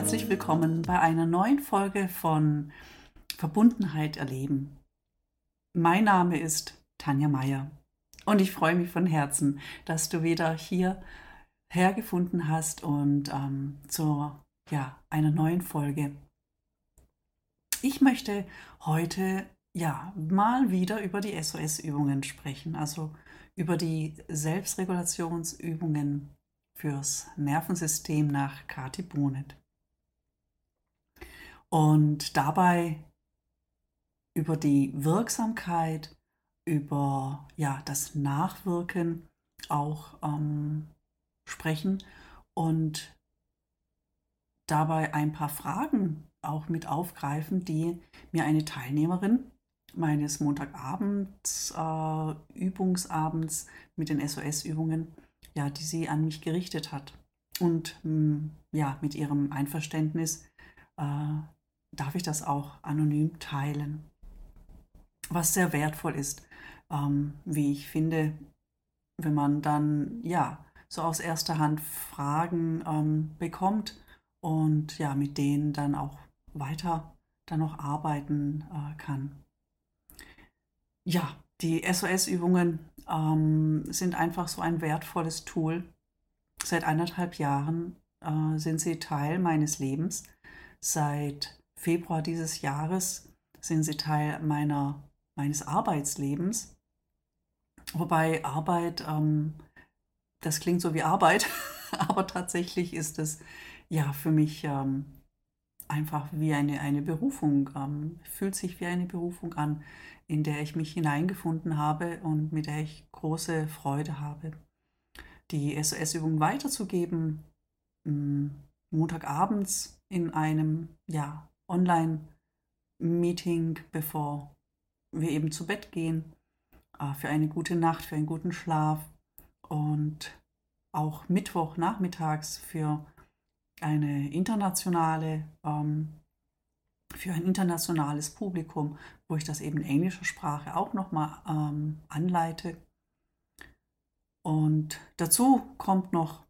herzlich willkommen bei einer neuen Folge von Verbundenheit erleben. Mein Name ist Tanja Meier und ich freue mich von Herzen, dass du wieder hier hergefunden hast und ähm, zu ja, einer neuen Folge. Ich möchte heute ja mal wieder über die SOS-Übungen sprechen, also über die Selbstregulationsübungen fürs Nervensystem nach Kati Bonet. Und dabei über die Wirksamkeit, über ja, das Nachwirken auch ähm, sprechen und dabei ein paar Fragen auch mit aufgreifen, die mir eine Teilnehmerin meines Montagabends, äh, Übungsabends mit den SOS-Übungen, ja, die sie an mich gerichtet hat. Und mh, hm, ja, mit ihrem Einverständnis äh, darf ich das auch anonym teilen. Was sehr wertvoll ist, ähm, wie ich finde, wenn man dann ja so aus erster Hand Fragen ähm, bekommt und ja mit denen dann auch weiter dann noch arbeiten äh, kann. Ja, die SOS-Übungen ähm, sind einfach so ein wertvolles Tool. Seit anderthalb Jahren äh, sind sie Teil meines Lebens. Seit Februar dieses Jahres sind sie Teil meiner, meines Arbeitslebens. Wobei Arbeit, ähm, das klingt so wie Arbeit, aber tatsächlich ist es ja für mich ähm, einfach wie eine, eine Berufung, ähm, fühlt sich wie eine Berufung an, in der ich mich hineingefunden habe und mit der ich große Freude habe. Die SOS-Übung weiterzugeben, hm, Montagabends in einem ja, Online-Meeting, bevor wir eben zu Bett gehen, äh, für eine gute Nacht, für einen guten Schlaf und auch Mittwoch nachmittags für eine internationale, ähm, für ein internationales Publikum, wo ich das eben in englischer Sprache auch nochmal ähm, anleite. Und dazu kommt noch,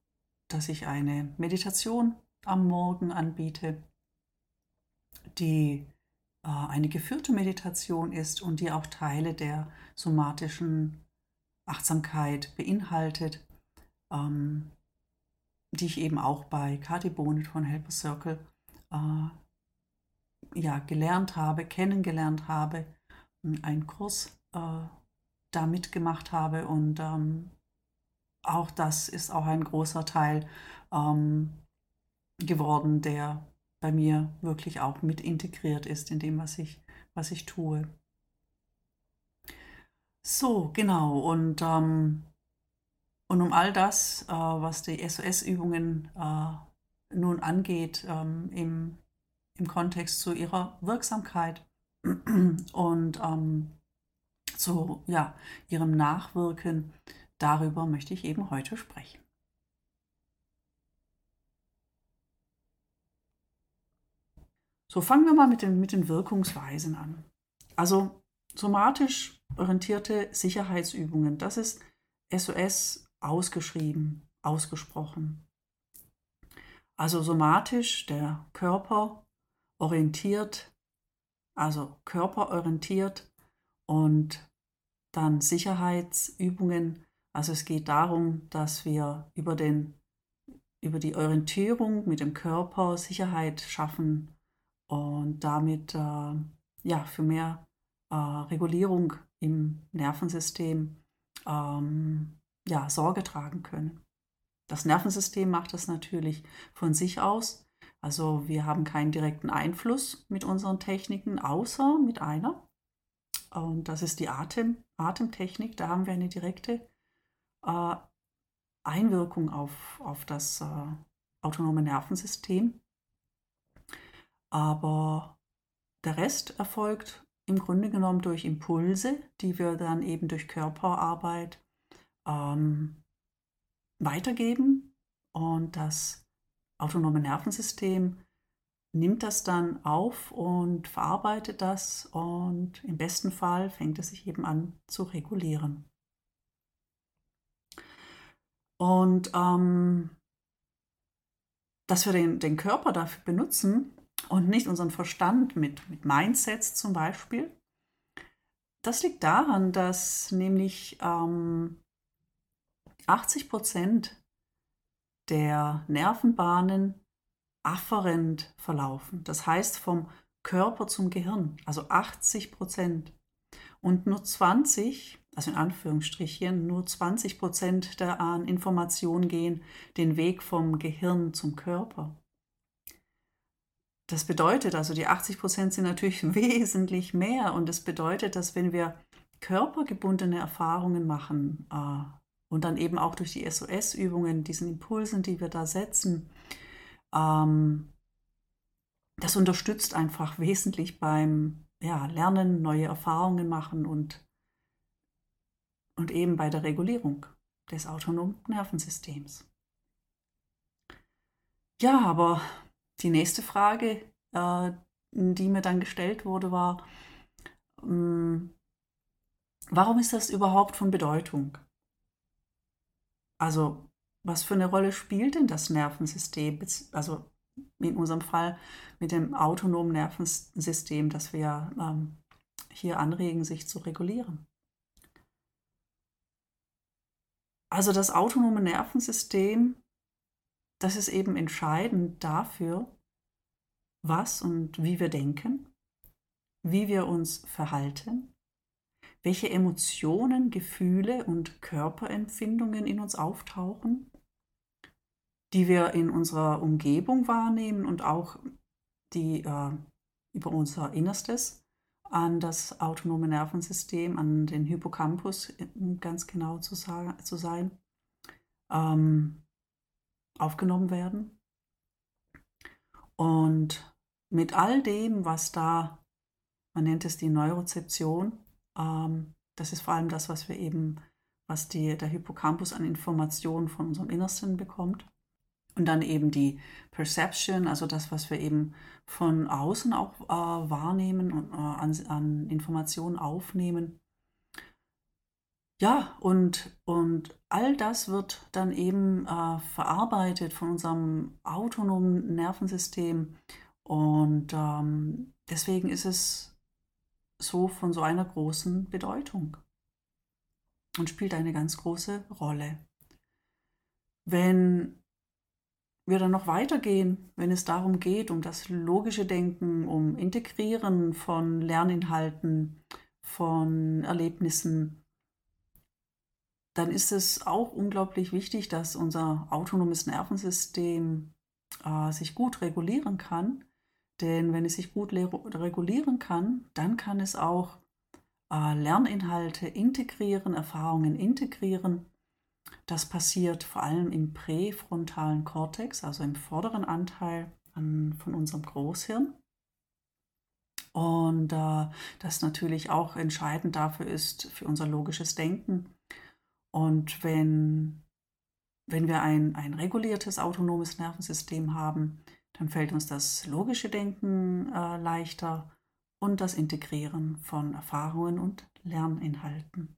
dass ich eine Meditation am Morgen anbiete, die äh, eine geführte Meditation ist und die auch Teile der somatischen Achtsamkeit beinhaltet. Ähm, die ich eben auch bei Kati Bonet von Helper Circle äh, ja, gelernt habe, kennengelernt habe, einen Kurs äh, da mitgemacht habe und ähm, auch das ist auch ein großer Teil ähm, geworden, der bei mir wirklich auch mit integriert ist in dem, was ich, was ich tue. So, genau. Und ähm, und um all das, äh, was die SOS-Übungen äh, nun angeht, ähm, im, im Kontext zu ihrer Wirksamkeit und ähm, zu ja, ihrem Nachwirken, darüber möchte ich eben heute sprechen. So, fangen wir mal mit den, mit den Wirkungsweisen an. Also somatisch orientierte Sicherheitsübungen, das ist SOS ausgeschrieben, ausgesprochen. Also somatisch, der Körper orientiert, also körperorientiert und dann Sicherheitsübungen. Also es geht darum, dass wir über, den, über die Orientierung mit dem Körper Sicherheit schaffen und damit äh, ja, für mehr äh, Regulierung im Nervensystem ähm, ja, Sorge tragen können. Das Nervensystem macht das natürlich von sich aus. Also wir haben keinen direkten Einfluss mit unseren Techniken, außer mit einer. Und das ist die Atem, Atemtechnik. Da haben wir eine direkte äh, Einwirkung auf, auf das äh, autonome Nervensystem. Aber der Rest erfolgt im Grunde genommen durch Impulse, die wir dann eben durch Körperarbeit ähm, weitergeben und das autonome Nervensystem nimmt das dann auf und verarbeitet das und im besten Fall fängt es sich eben an zu regulieren. Und ähm, dass wir den, den Körper dafür benutzen und nicht unseren Verstand mit, mit Mindsets zum Beispiel. Das liegt daran, dass nämlich ähm, 80 Prozent der Nervenbahnen afferent verlaufen. Das heißt vom Körper zum Gehirn, also 80 Prozent. Und nur 20, also in Anführungsstrichen, nur 20 Prozent der Informationen gehen den Weg vom Gehirn zum Körper. Das bedeutet also, die 80 Prozent sind natürlich wesentlich mehr und das bedeutet, dass wenn wir körpergebundene Erfahrungen machen äh, und dann eben auch durch die SOS-Übungen, diesen Impulsen, die wir da setzen, ähm, das unterstützt einfach wesentlich beim ja, Lernen, neue Erfahrungen machen und, und eben bei der Regulierung des autonomen Nervensystems. Ja, aber die nächste Frage, äh, die mir dann gestellt wurde, war, ähm, warum ist das überhaupt von Bedeutung? Also, was für eine Rolle spielt denn das Nervensystem? Also in unserem Fall mit dem autonomen Nervensystem, das wir ähm, hier anregen, sich zu regulieren. Also das autonome Nervensystem, das ist eben entscheidend dafür, was und wie wir denken, wie wir uns verhalten, welche Emotionen, Gefühle und Körperempfindungen in uns auftauchen, die wir in unserer Umgebung wahrnehmen und auch die äh, über unser Innerstes an das autonome Nervensystem, an den Hippocampus ganz genau zu, zu sein, ähm, aufgenommen werden. Und mit all dem, was da, man nennt es die Neurozeption, ähm, das ist vor allem das, was wir eben, was die, der Hippocampus an Informationen von unserem Innersten bekommt. Und dann eben die Perception, also das, was wir eben von außen auch äh, wahrnehmen und äh, an, an, Informationen aufnehmen. Ja, und, und all das wird dann eben äh, verarbeitet von unserem autonomen Nervensystem. Und ähm, deswegen ist es so von so einer großen Bedeutung und spielt eine ganz große Rolle. Wenn wir dann noch weitergehen, wenn es darum geht, um das logische Denken, um Integrieren von Lerninhalten, von Erlebnissen, dann ist es auch unglaublich wichtig, dass unser autonomes Nervensystem äh, sich gut regulieren kann. Denn wenn es sich gut regulieren kann, dann kann es auch äh, Lerninhalte integrieren, Erfahrungen integrieren das passiert vor allem im präfrontalen Kortex, also im vorderen Anteil an, von unserem Großhirn. Und äh, das natürlich auch entscheidend dafür ist, für unser logisches Denken. Und wenn, wenn wir ein, ein reguliertes autonomes Nervensystem haben, dann fällt uns das logische Denken äh, leichter und das Integrieren von Erfahrungen und Lerninhalten.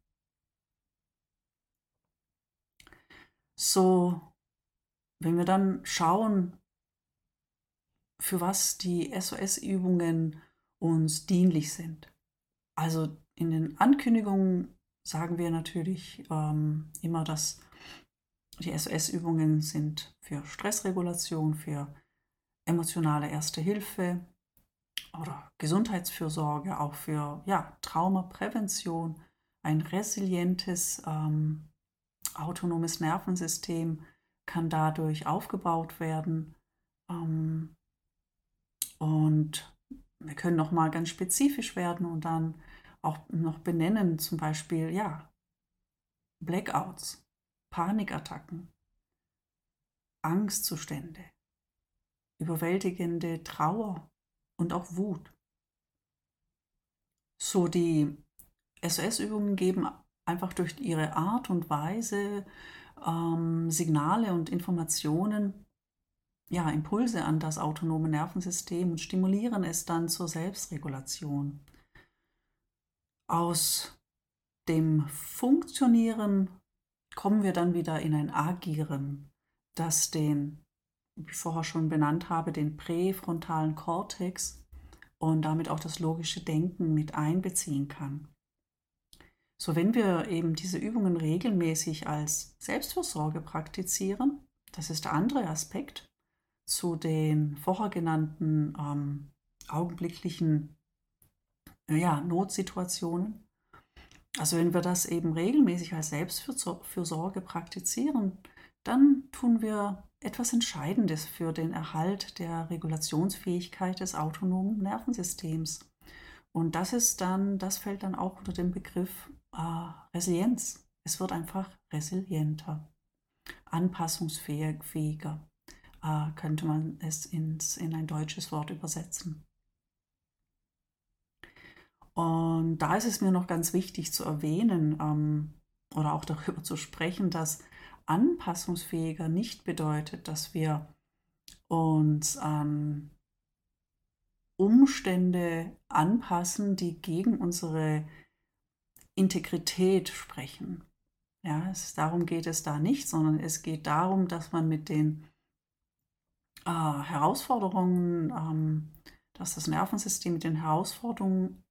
So, wenn wir dann schauen, für was die SOS-Übungen uns dienlich sind. Also in den Ankündigungen sagen wir natürlich ähm, immer, dass die SOS-Übungen sind für Stressregulation, für emotionale Erste Hilfe oder Gesundheitsfürsorge, auch für ja, Traumaprävention, ein resilientes ähm, autonomes Nervensystem kann dadurch aufgebaut werden. Ähm, und wir können noch mal ganz spezifisch werden und dann auch noch benennen, zum Beispiel, ja, Blackouts, Panikattacken, Angstzustände, überwältigende Trauer und auch Wut. So die SOS-Übungen geben einfach durch ihre Art und Weise ähm, Signale und Informationen, ja, Impulse an das autonome Nervensystem und stimulieren es dann zur Selbstregulation. Aus dem Funktionieren kommen wir dann wieder in ein Agieren, das den wie ich vorher schon benannt habe, den präfrontalen Kortex und damit auch das logische Denken mit einbeziehen kann. So, wenn wir eben diese Übungen regelmäßig als Selbstfürsorge praktizieren, das ist der andere Aspekt zu den vorher genannten ähm, augenblicklichen ja, Notsituationen. Also wenn wir das eben regelmäßig als Selbstfürsorge praktizieren, dann tun wir etwas Entscheidendes für den Erhalt der Regulationsfähigkeit des autonomen Nervensystems. Und das ist dann, das fällt dann auch unter den Begriff äh, Resilienz. Es wird einfach resilienter, anpassungsfähiger, äh, könnte man es ins, in ein deutsches Wort übersetzen. Und da ist es mir noch ganz wichtig zu erwähnen ähm, oder auch darüber zu sprechen, dass anpassungsfähiger nicht bedeutet, dass wir uns an Umstände anpassen, die gegen unsere Integrität sprechen. Ja, es, darum geht es da nicht, sondern es geht darum, dass man mit den äh, Herausforderungen, ähm, dass das Nervensystem mit den Herausforderungen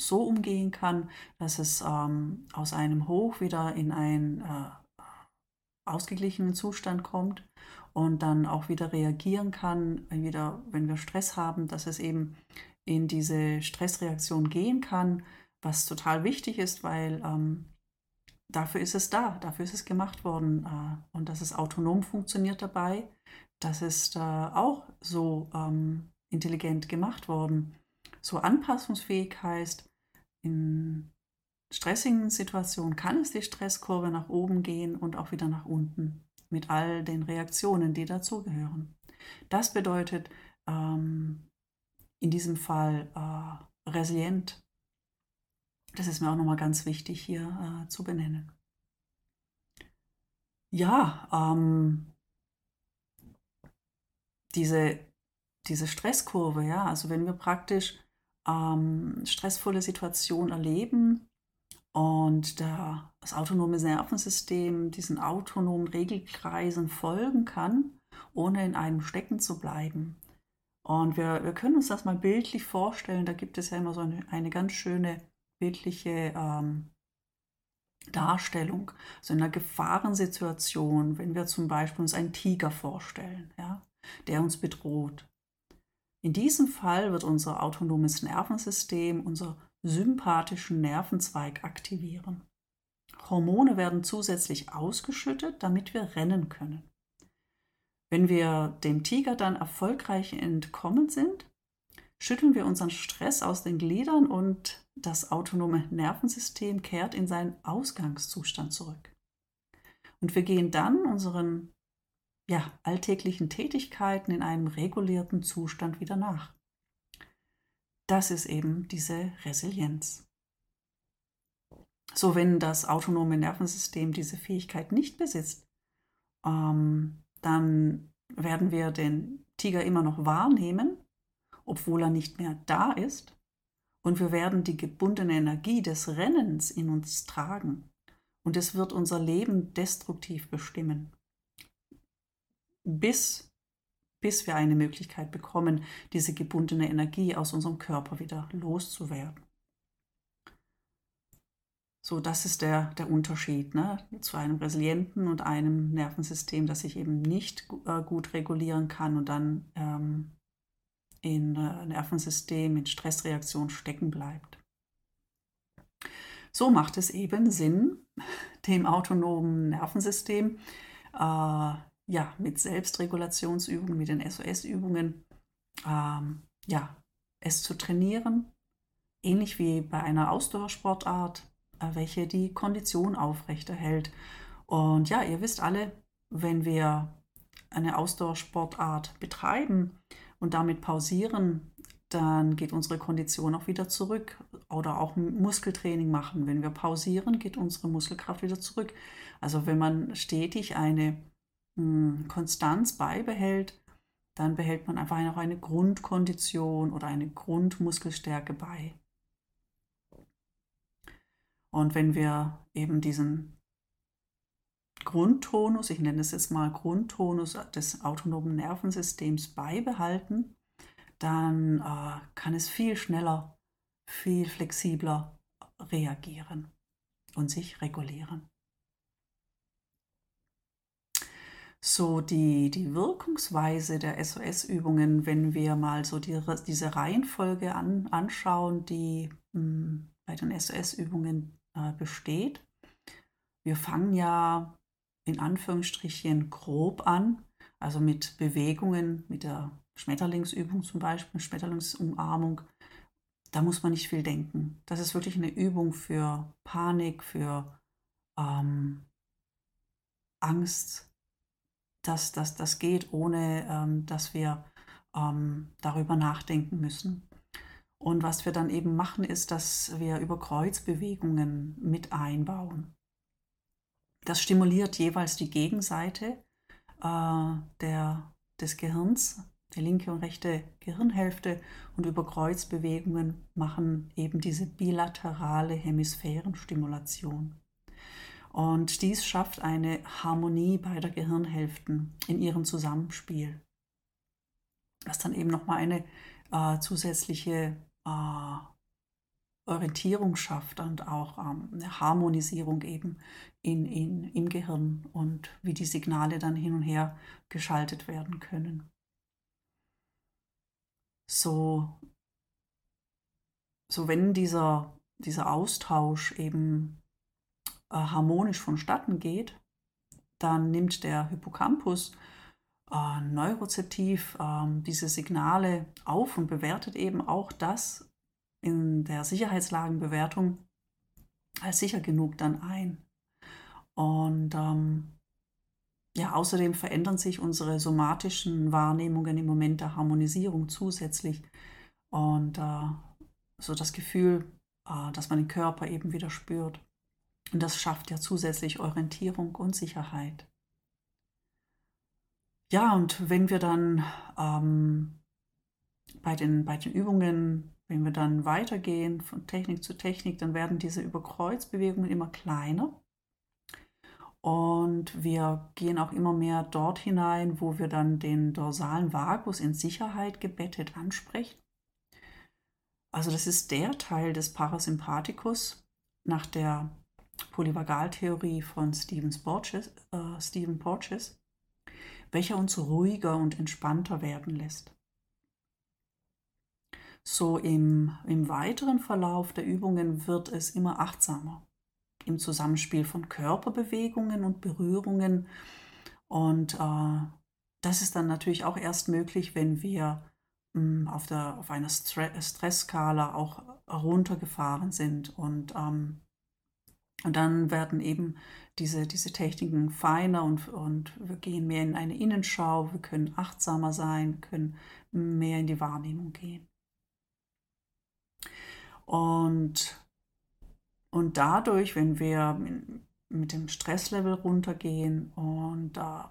so umgehen kann, dass es ähm, aus einem Hoch wieder in einen äh, ausgeglichenen Zustand kommt und dann auch wieder reagieren kann, wieder, wenn wir Stress haben, dass es eben in diese Stressreaktion gehen kann, was total wichtig ist, weil ähm, dafür ist es da, dafür ist es gemacht worden äh, und dass es autonom funktioniert dabei, das ist äh, auch so ähm, intelligent gemacht worden. So anpassungsfähig heißt, in stressigen Situationen kann es die Stresskurve nach oben gehen und auch wieder nach unten mit all den Reaktionen, die dazugehören. Das bedeutet ähm, in diesem Fall äh, resilient. Das ist mir auch nochmal ganz wichtig hier äh, zu benennen. Ja, ähm, diese, diese Stresskurve, ja, also wenn wir praktisch ähm, stressvolle Situation erleben und da das autonome Nervensystem diesen autonomen Regelkreisen folgen kann, ohne in einem stecken zu bleiben. Und wir, wir können uns das mal bildlich vorstellen, da gibt es ja immer so eine, eine ganz schöne bildliche ähm, Darstellung. So in einer Gefahrensituation, wenn wir zum Beispiel uns einen Tiger vorstellen, ja, der uns bedroht. In diesem Fall wird unser autonomes Nervensystem unser sympathischen Nervenzweig aktivieren. Hormone werden zusätzlich ausgeschüttet, damit wir rennen können. Wenn wir dem Tiger dann erfolgreich entkommen sind, schütteln wir unseren Stress aus den Gliedern und das autonome Nervensystem kehrt in seinen Ausgangszustand zurück. Und wir gehen dann unseren ja, alltäglichen Tätigkeiten in einem regulierten Zustand wieder nach. Das ist eben diese Resilienz. So, wenn das autonome Nervensystem diese Fähigkeit nicht besitzt, ähm, dann werden wir den Tiger immer noch wahrnehmen, obwohl er nicht mehr da ist. Und wir werden die gebundene Energie des Rennens in uns tragen. Und es wird unser Leben destruktiv bestimmen bis, bis wir eine Möglichkeit bekommen, diese gebundene Energie aus unserem Körper wieder loszuwerden. So, das ist der, der Unterschied ne, zu einem resilienten und einem Nervensystem, das sich eben nicht äh, gut regulieren kann und dann ähm, in äh, Nervensystem, in Stressreaktion stecken bleibt. So macht es eben Sinn, dem autonomen Nervensystem äh, ja, mit Selbstregulationsübungen, mit den SOS-Übungen, ähm, ja, es zu trainieren, ähnlich wie bei einer Ausdauersportart, äh, welche die Kondition aufrechterhält. Und ja, ihr wisst alle, wenn wir eine Ausdauersportart betreiben und damit pausieren, dann geht unsere Kondition auch wieder zurück. Oder auch Muskeltraining machen. Wenn wir pausieren, geht unsere Muskelkraft wieder zurück. Also wenn man stetig eine hm, Konstanz beibehält, dann behält man einfach noch eine Grundkondition oder eine Grundmuskelstärke bei. Und wenn wir eben diesen Grundtonus, ich nenne es jetzt mal Grundtonus des autonomen Nervensystems beibehalten, dann äh, kann es viel schneller, viel flexibler reagieren und sich regulieren. So die, die Wirkungsweise der SOS-Übungen, wenn wir mal so die, diese Reihenfolge an, anschauen, die mh, hm, bei den SOS-Übungen äh, besteht. Wir fangen ja in Anführungsstrichen grob an, also mit Bewegungen, mit der Schmetterlingsübung zum Beispiel, Schmetterlingsumarmung. Da muss man nicht viel denken. Das ist wirklich eine Übung für Panik, für ähm, Angst. Das, das, das geht, ohne ähm, dass wir ähm, darüber nachdenken müssen. Und was wir dann eben machen, ist, dass wir über Kreuzbewegungen mit einbauen. Das stimuliert jeweils die Gegenseite äh, der, des Gehirns, die linke und rechte Gehirnhälfte und über Kreuzbewegungen machen eben diese bilaterale Hemisphärenstimulation. Und dies schafft eine Harmonie beider Gehirnhälften in ihrem Zusammenspiel, was dann eben nochmal eine äh, zusätzliche äh, Orientierung schafft und auch ähm, eine Harmonisierung eben in, in, im Gehirn und wie die Signale dann hin und her geschaltet werden können. So, so wenn dieser, dieser Austausch eben äh, harmonisch vonstatten geht, dann nimmt der Hippocampus äh, neurozeptiv äh, diese Signale auf und bewertet eben auch das in der Sicherheitslagenbewertung als sicher genug dann ein. Und ähm, ja, außerdem verändern sich unsere somatischen Wahrnehmungen im Moment der Harmonisierung zusätzlich. Und äh, so das Gefühl, äh, dass man den Körper eben wieder spürt. Und das schafft ja zusätzlich Orientierung und Sicherheit. Ja, und wenn wir dann ähm, bei, den, bei den Übungen, wenn wir dann weitergehen von Technik zu Technik, dann werden diese Überkreuzbewegungen immer kleiner. Und wir gehen auch immer mehr dort hinein, wo wir dann den dorsalen Vagus in Sicherheit gebettet ansprechen. Also das ist der Teil des Parasympathikus nach der Polyvagaltheorie von Stephen Porges, äh, Stephen Porges welcher uns ruhiger und entspannter werden lässt. So im, im weiteren Verlauf der Übungen wird es immer achtsamer im Zusammenspiel von Körperbewegungen und Berührungen. Und äh, das ist dann natürlich auch erst möglich, wenn wir mh, hm, auf, der, auf einer Stressskala auch runtergefahren sind und ähm, und dann werden eben diese, diese Techniken feiner und, und wir gehen mehr in eine Innenschau, wir können achtsamer sein, können mehr in die Wahrnehmung gehen. Und, und dadurch, wenn wir mit dem Stresslevel runtergehen und äh,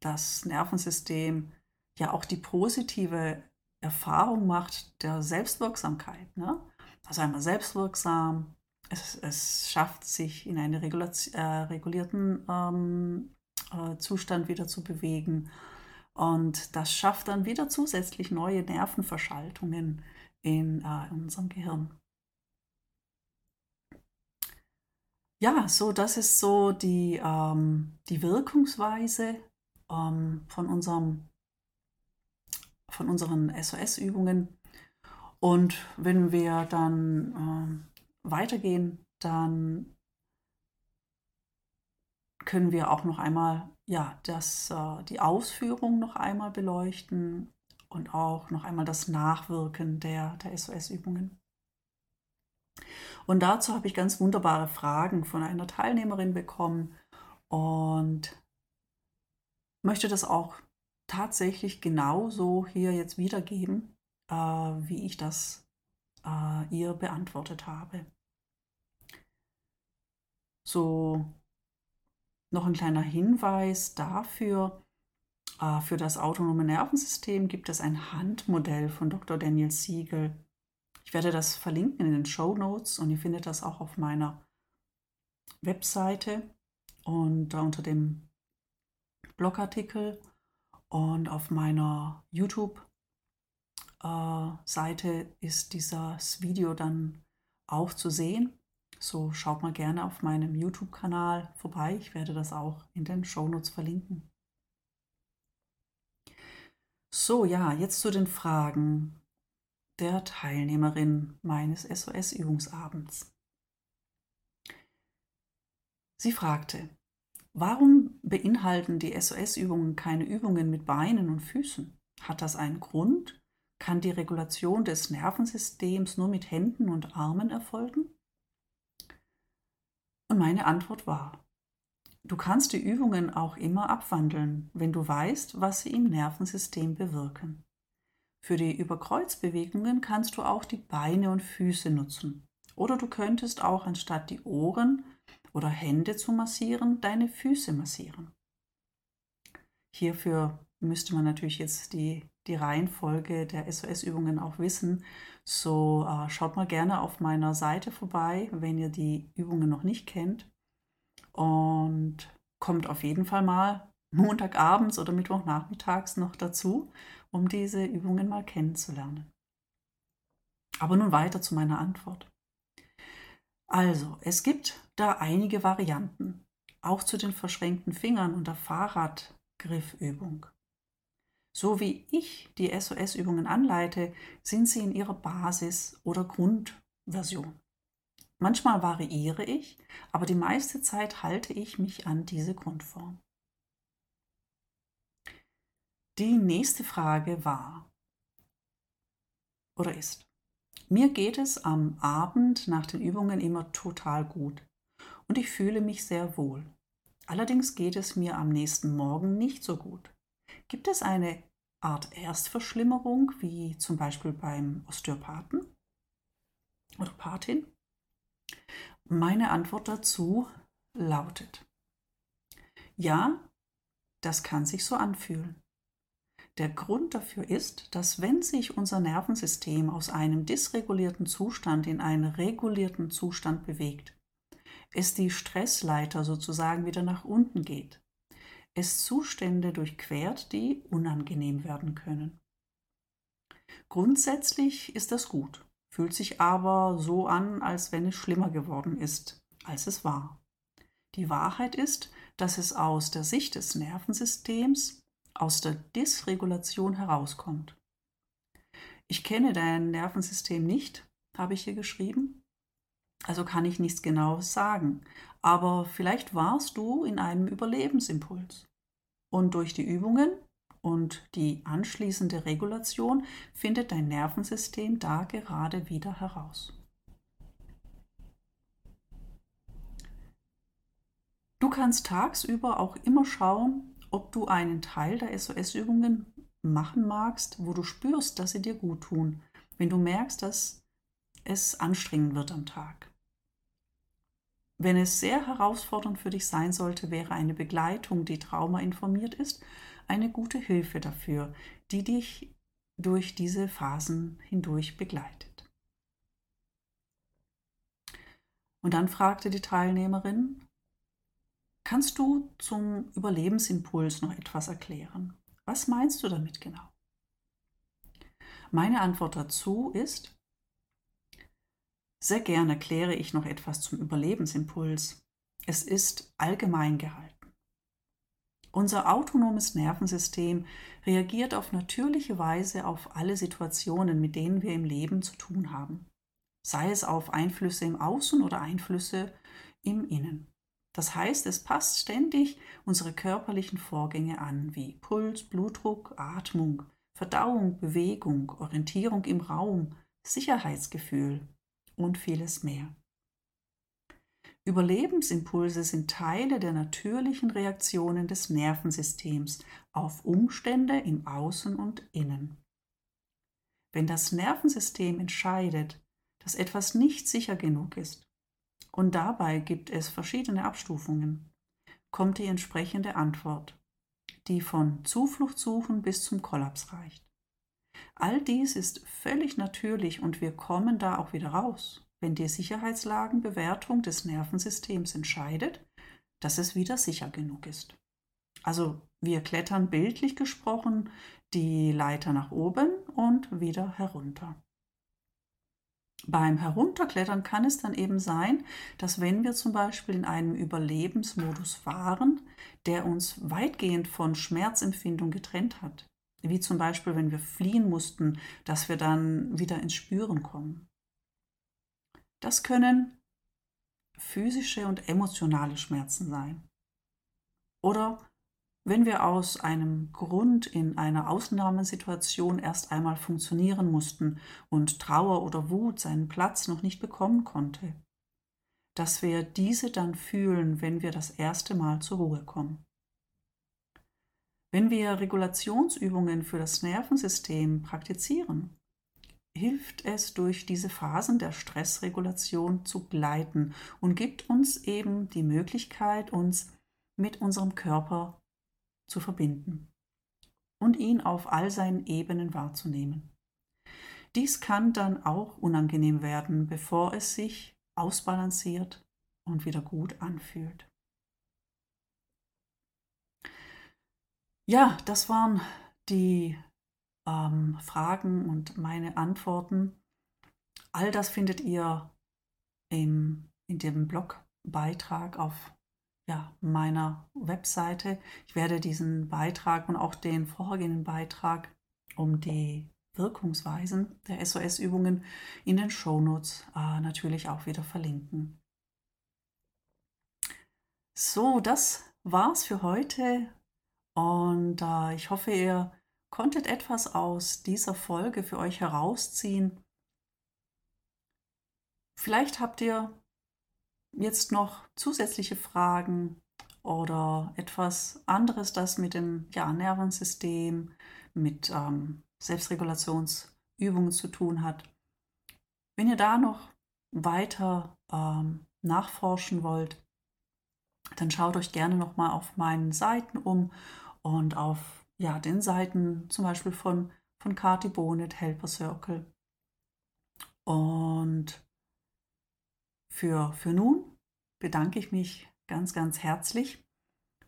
das Nervensystem ja auch die positive Erfahrung macht der Selbstwirksamkeit. Ne? Also einmal selbstwirksam, es, es schafft, sich in einen äh, regulierten ähm, äh, Zustand wieder zu bewegen. Und das schafft dann wieder zusätzlich neue Nervenverschaltungen in, äh, in unserem Gehirn. Ja, so das ist so die, ähm, die Wirkungsweise ähm, von, unserem, von unseren SOS-Übungen. Und wenn wir dann ähm, weitergehen, dann können wir auch noch einmal ja, das, äh, die Ausführung noch einmal beleuchten und auch noch einmal das Nachwirken der, der SOS-Übungen. Und dazu habe ich ganz wunderbare Fragen von einer Teilnehmerin bekommen und möchte das auch tatsächlich genauso hier jetzt wiedergeben, äh, wie ich das äh, ihr beantwortet habe. So noch ein kleiner Hinweis dafür. Äh, für das autonome Nervensystem gibt es ein Handmodell von Dr. Daniel Siegel. Ich werde das verlinken in den Show Notes und ihr findet das auch auf meiner Webseite. und unter dem Blogartikel und auf meiner YouTube-Seite äh, ist dieses Video dann auch zu sehen. So schaut mal gerne auf meinem YouTube-Kanal vorbei. Ich werde das auch in den Shownotes verlinken. So, ja, jetzt zu den Fragen der Teilnehmerin meines SOS-Übungsabends. Sie fragte, warum beinhalten die SOS-Übungen keine Übungen mit Beinen und Füßen? Hat das einen Grund? Kann die Regulation des Nervensystems nur mit Händen und Armen erfolgen? Und meine Antwort war, du kannst die Übungen auch immer abwandeln, wenn du weißt, was sie im Nervensystem bewirken. Für die Überkreuzbewegungen kannst du auch die Beine und Füße nutzen. Oder du könntest auch anstatt die Ohren oder Hände zu massieren, deine Füße massieren. Hierfür müsste man natürlich jetzt die, die Reihenfolge der SOS-Übungen auch wissen. So äh, schaut mal gerne auf meiner Seite vorbei, wenn ihr die Übungen noch nicht kennt. Und kommt auf jeden Fall mal Montagabends oder Mittwochnachmittags noch dazu, um diese Übungen mal kennenzulernen. Aber nun weiter zu meiner Antwort. Also, es gibt da einige Varianten, auch zu den verschränkten Fingern und der Fahrradgriffübung. So wie ich die SOS-Übungen anleite, sind sie in ihrer Basis- oder Grundversion. Manchmal variiere ich, aber die meiste Zeit halte ich mich an diese Grundform. Die nächste Frage war oder ist, mir geht es am Abend nach den Übungen immer total gut und ich fühle mich sehr wohl. Allerdings geht es mir am nächsten Morgen nicht so gut. Gibt es eine Art Erstverschlimmerung, wie zum Beispiel beim Osteopathen oder Pathin? Meine Antwort dazu lautet, ja, das kann sich so anfühlen. Der Grund dafür ist, dass wenn sich unser Nervensystem aus einem dysregulierten Zustand in einen regulierten Zustand bewegt, es die Stressleiter sozusagen wieder nach unten geht es Zustände durchquert, die unangenehm werden können. Grundsätzlich ist das gut, fühlt sich aber so an, als wenn es schlimmer geworden ist, als es war. Die Wahrheit ist, dass es aus der Sicht des Nervensystems aus der Dysregulation herauskommt. Ich kenne dein Nervensystem nicht, habe ich hier geschrieben, also kann ich nichts Genaues sagen, aber vielleicht warst du in einem Überlebensimpuls. Und durch die Übungen und die anschließende Regulation findet dein Nervensystem da gerade wieder heraus. Du kannst tagsüber auch immer schauen, ob du einen Teil der SOS-Übungen machen magst, wo du spürst, dass sie dir gut tun, wenn du merkst, dass es anstrengend wird am Tag. Wenn es sehr herausfordernd für dich sein sollte, wäre eine Begleitung, die traumainformiert ist, eine gute Hilfe dafür, die dich durch diese Phasen hindurch begleitet. Und dann fragte die Teilnehmerin, kannst du zum Überlebensimpuls noch etwas erklären? Was meinst du damit genau? Meine Antwort dazu ist, sehr gerne erkläre ich noch etwas zum Überlebensimpuls. Es ist allgemein gehalten. Unser autonomes Nervensystem reagiert auf natürliche Weise auf alle Situationen, mit denen wir im Leben zu tun haben, sei es auf Einflüsse im Außen oder Einflüsse im Innen. Das heißt, es passt ständig unsere körperlichen Vorgänge an, wie Puls, Blutdruck, Atmung, Verdauung, Bewegung, Orientierung im Raum, Sicherheitsgefühl, und vieles mehr. Überlebensimpulse sind Teile der natürlichen Reaktionen des Nervensystems auf Umstände im Außen und Innen. Wenn das Nervensystem entscheidet, dass etwas nicht sicher genug ist, und dabei gibt es verschiedene Abstufungen, kommt die entsprechende Antwort, die von Zuflucht suchen bis zum Kollaps reicht. All dies ist völlig natürlich und wir kommen da auch wieder raus, wenn die Sicherheitslagenbewertung des Nervensystems entscheidet, dass es wieder sicher genug ist. Also wir klettern bildlich gesprochen die Leiter nach oben und wieder herunter. Beim Herunterklettern kann es dann eben sein, dass wenn wir zum Beispiel in einem Überlebensmodus waren, der uns weitgehend von Schmerzempfindung getrennt hat, wie zum Beispiel wenn wir fliehen mussten, dass wir dann wieder ins Spüren kommen. Das können physische und emotionale Schmerzen sein. Oder wenn wir aus einem Grund in einer Ausnahmesituation erst einmal funktionieren mussten und Trauer oder Wut seinen Platz noch nicht bekommen konnte, dass wir diese dann fühlen, wenn wir das erste Mal zur Ruhe kommen. Wenn wir Regulationsübungen für das Nervensystem praktizieren, hilft es durch diese Phasen der Stressregulation zu gleiten und gibt uns eben die Möglichkeit, uns mit unserem Körper zu verbinden und ihn auf all seinen Ebenen wahrzunehmen. Dies kann dann auch unangenehm werden, bevor es sich ausbalanciert und wieder gut anfühlt. Ja, das waren die ähm, Fragen und meine Antworten. All das findet ihr im, in dem Blogbeitrag auf ja, meiner Webseite. Ich werde diesen Beitrag und auch den vorhergehenden Beitrag um die Wirkungsweisen der SOS-Übungen in den Shownotes äh, natürlich auch wieder verlinken. So, das war's für heute und äh, ich hoffe, ihr konntet etwas aus dieser Folge für euch herausziehen. Vielleicht habt ihr jetzt noch zusätzliche Fragen oder etwas anderes, das mit dem ja, Nervensystem, mit ähm, Selbstregulationsübungen zu tun hat. Wenn ihr da noch weiter ähm, nachforschen wollt, dann schaut euch gerne noch mal auf meinen Seiten um und auf ja, den Seiten zum Beispiel von, von Kati Bonet, Helper Circle. Und für, für nun bedanke ich mich ganz, ganz herzlich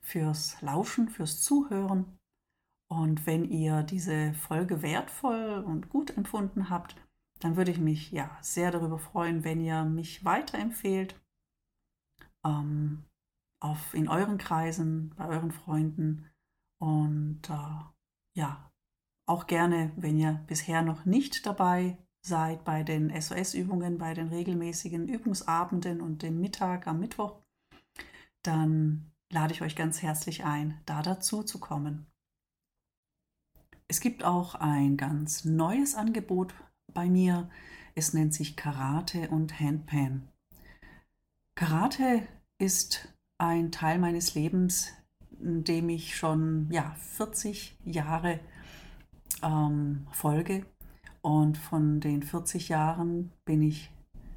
fürs Lauschen, fürs Zuhören. Und wenn ihr diese Folge wertvoll und gut empfunden habt, dann würde ich mich ja sehr darüber freuen, wenn ihr mich weiterempfehlt ähm, auf, in euren Kreisen, bei euren Freunden. Und äh, ja, auch gerne, wenn ihr bisher noch nicht dabei seid bei den SOS-Übungen, bei den regelmäßigen Übungsabenden und dem Mittag am Mittwoch, dann lade ich euch ganz herzlich ein, da dazu zu kommen. Es gibt auch ein ganz neues Angebot bei mir. Es nennt sich Karate und Handpan. Karate ist ein Teil meines Lebens, in dem ich schon ja, 40 Jahre ähm, folge und von den 40 Jahren bin ich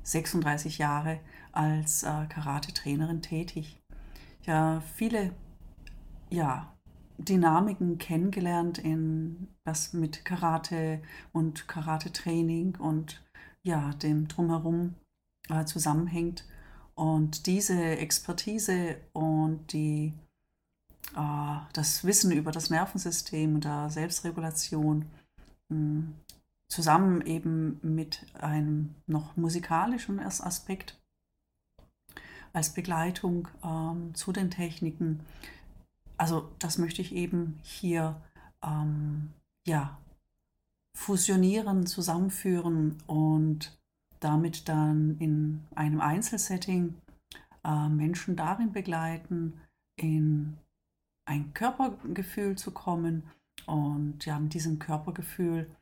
36 Jahre als äh, Karate-Trainerin tätig. Ja, viele ja, Dynamiken kennengelernt, in was mit Karate und Karate-Training und ja, dem Drumherum äh, zusammenhängt. Und diese Expertise und die, das Wissen über das Nervensystem und der Selbstregulation hm, zusammen eben mit einem noch musikalischen Aspekt als Begleitung ähm, zu den Techniken. Also das möchte ich eben hier ähm, ja, fusionieren, zusammenführen und damit dann in einem Einzelsetting äh, Menschen darin begleiten, in ein Körpergefühl zu kommen und ja, mit diesem Körpergefühl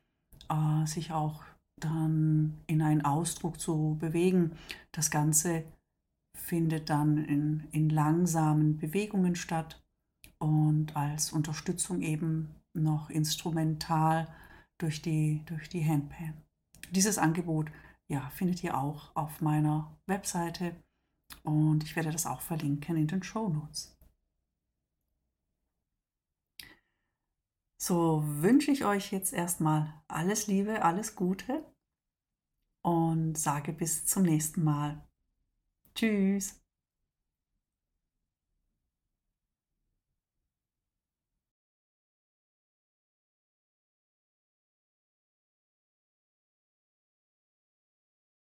äh, sich auch dann in einen Ausdruck zu bewegen. Das Ganze findet dann in, in langsamen Bewegungen statt und als Unterstützung eben noch instrumental durch die, durch die Handpan. Dieses Angebot ja, findet ihr auch auf meiner Webseite und ich werde das auch verlinken in den Show Notes. So wünsche ich euch jetzt erstmal alles Liebe, alles Gute und sage bis zum nächsten Mal. Tschüss.